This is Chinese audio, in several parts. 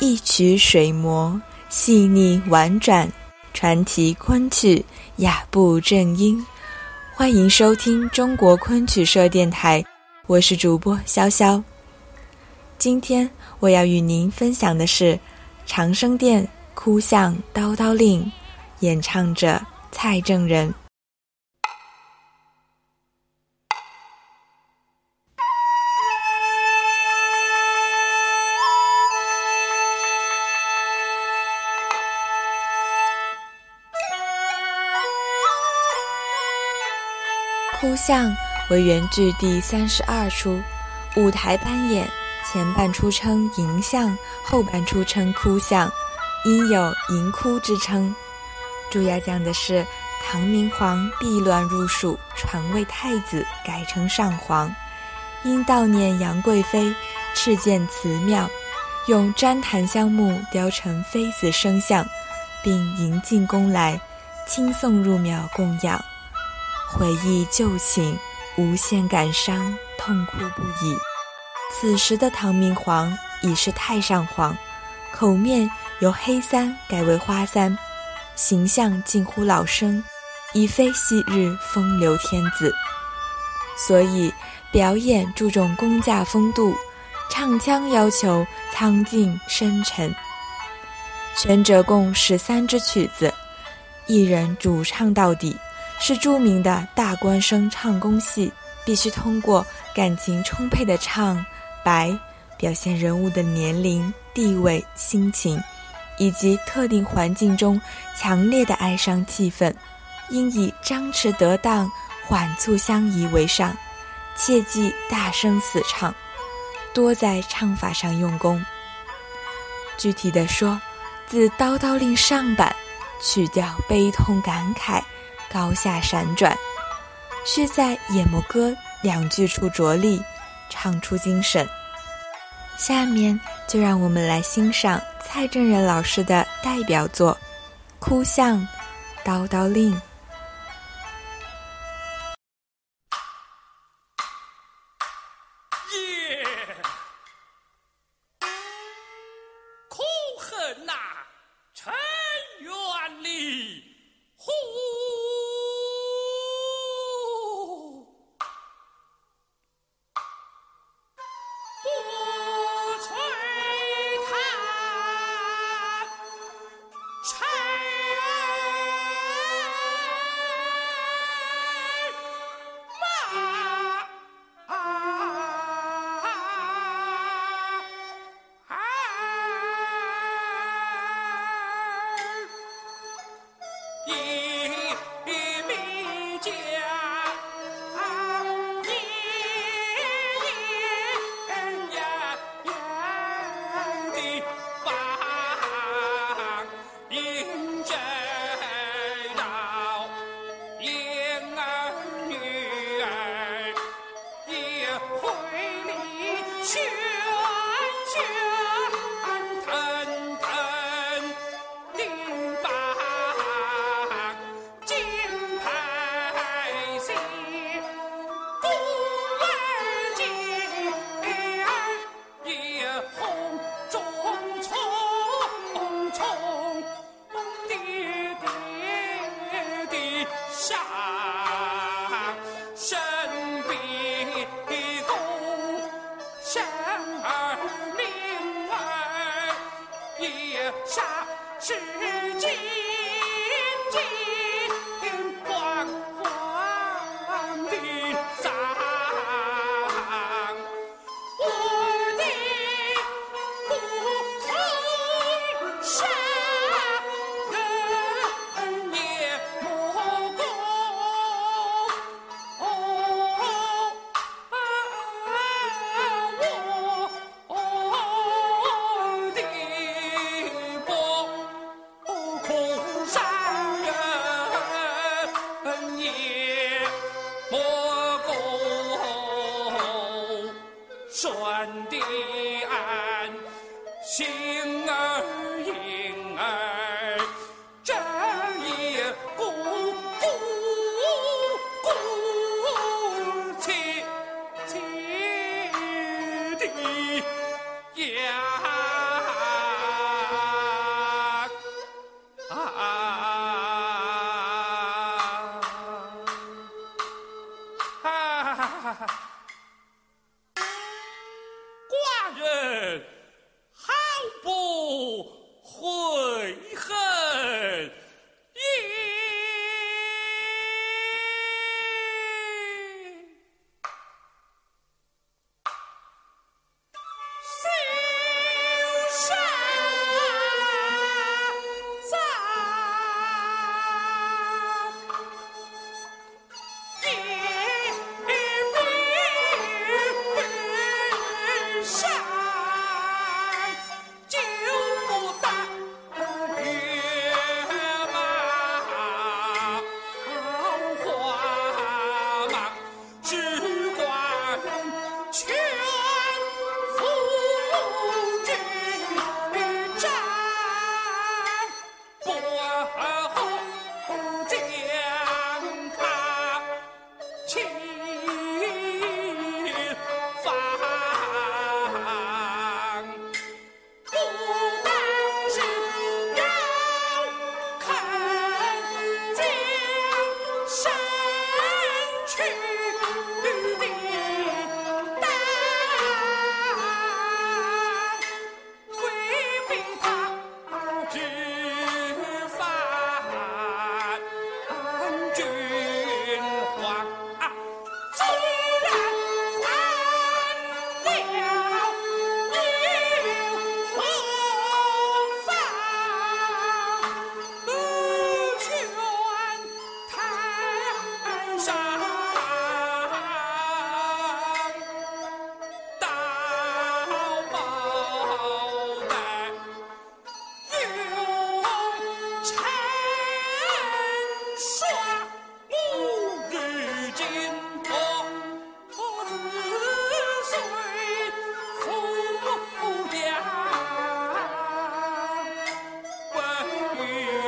一曲水磨，细腻婉转，传奇昆曲，雅步正音。欢迎收听中国昆曲社电台，我是主播潇潇。今天我要与您分享的是《长生殿·哭向叨叨令》，演唱者蔡正仁。哭相为原剧第三十二出，舞台扮演前半出称迎相，后半出称哭相，因有迎哭之称。主要讲的是唐明皇避乱入蜀，传位太子，改称上皇，因悼念杨贵妃，敕建祠庙，用旃檀香木雕成妃子生像，并迎进宫来，亲送入庙供养。回忆旧情，无限感伤，痛哭不已。此时的唐明皇已是太上皇，口面由黑三改为花三，形象近乎老生，已非昔日风流天子。所以表演注重公驾风度，唱腔要求苍劲深沉。全折共十三支曲子，一人主唱到底。是著名的大官声唱功戏，必须通过感情充沛的唱白，表现人物的年龄、地位、心情，以及特定环境中强烈的哀伤气氛，应以张弛得当、缓促相宜为上，切忌大声死唱，多在唱法上用功。具体的说，自《叨叨令》上版，曲调悲痛感慨。高下闪转，需在眼目歌两句处着力，唱出精神。下面就让我们来欣赏蔡正仁老师的代表作《哭相叨叨令》。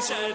said,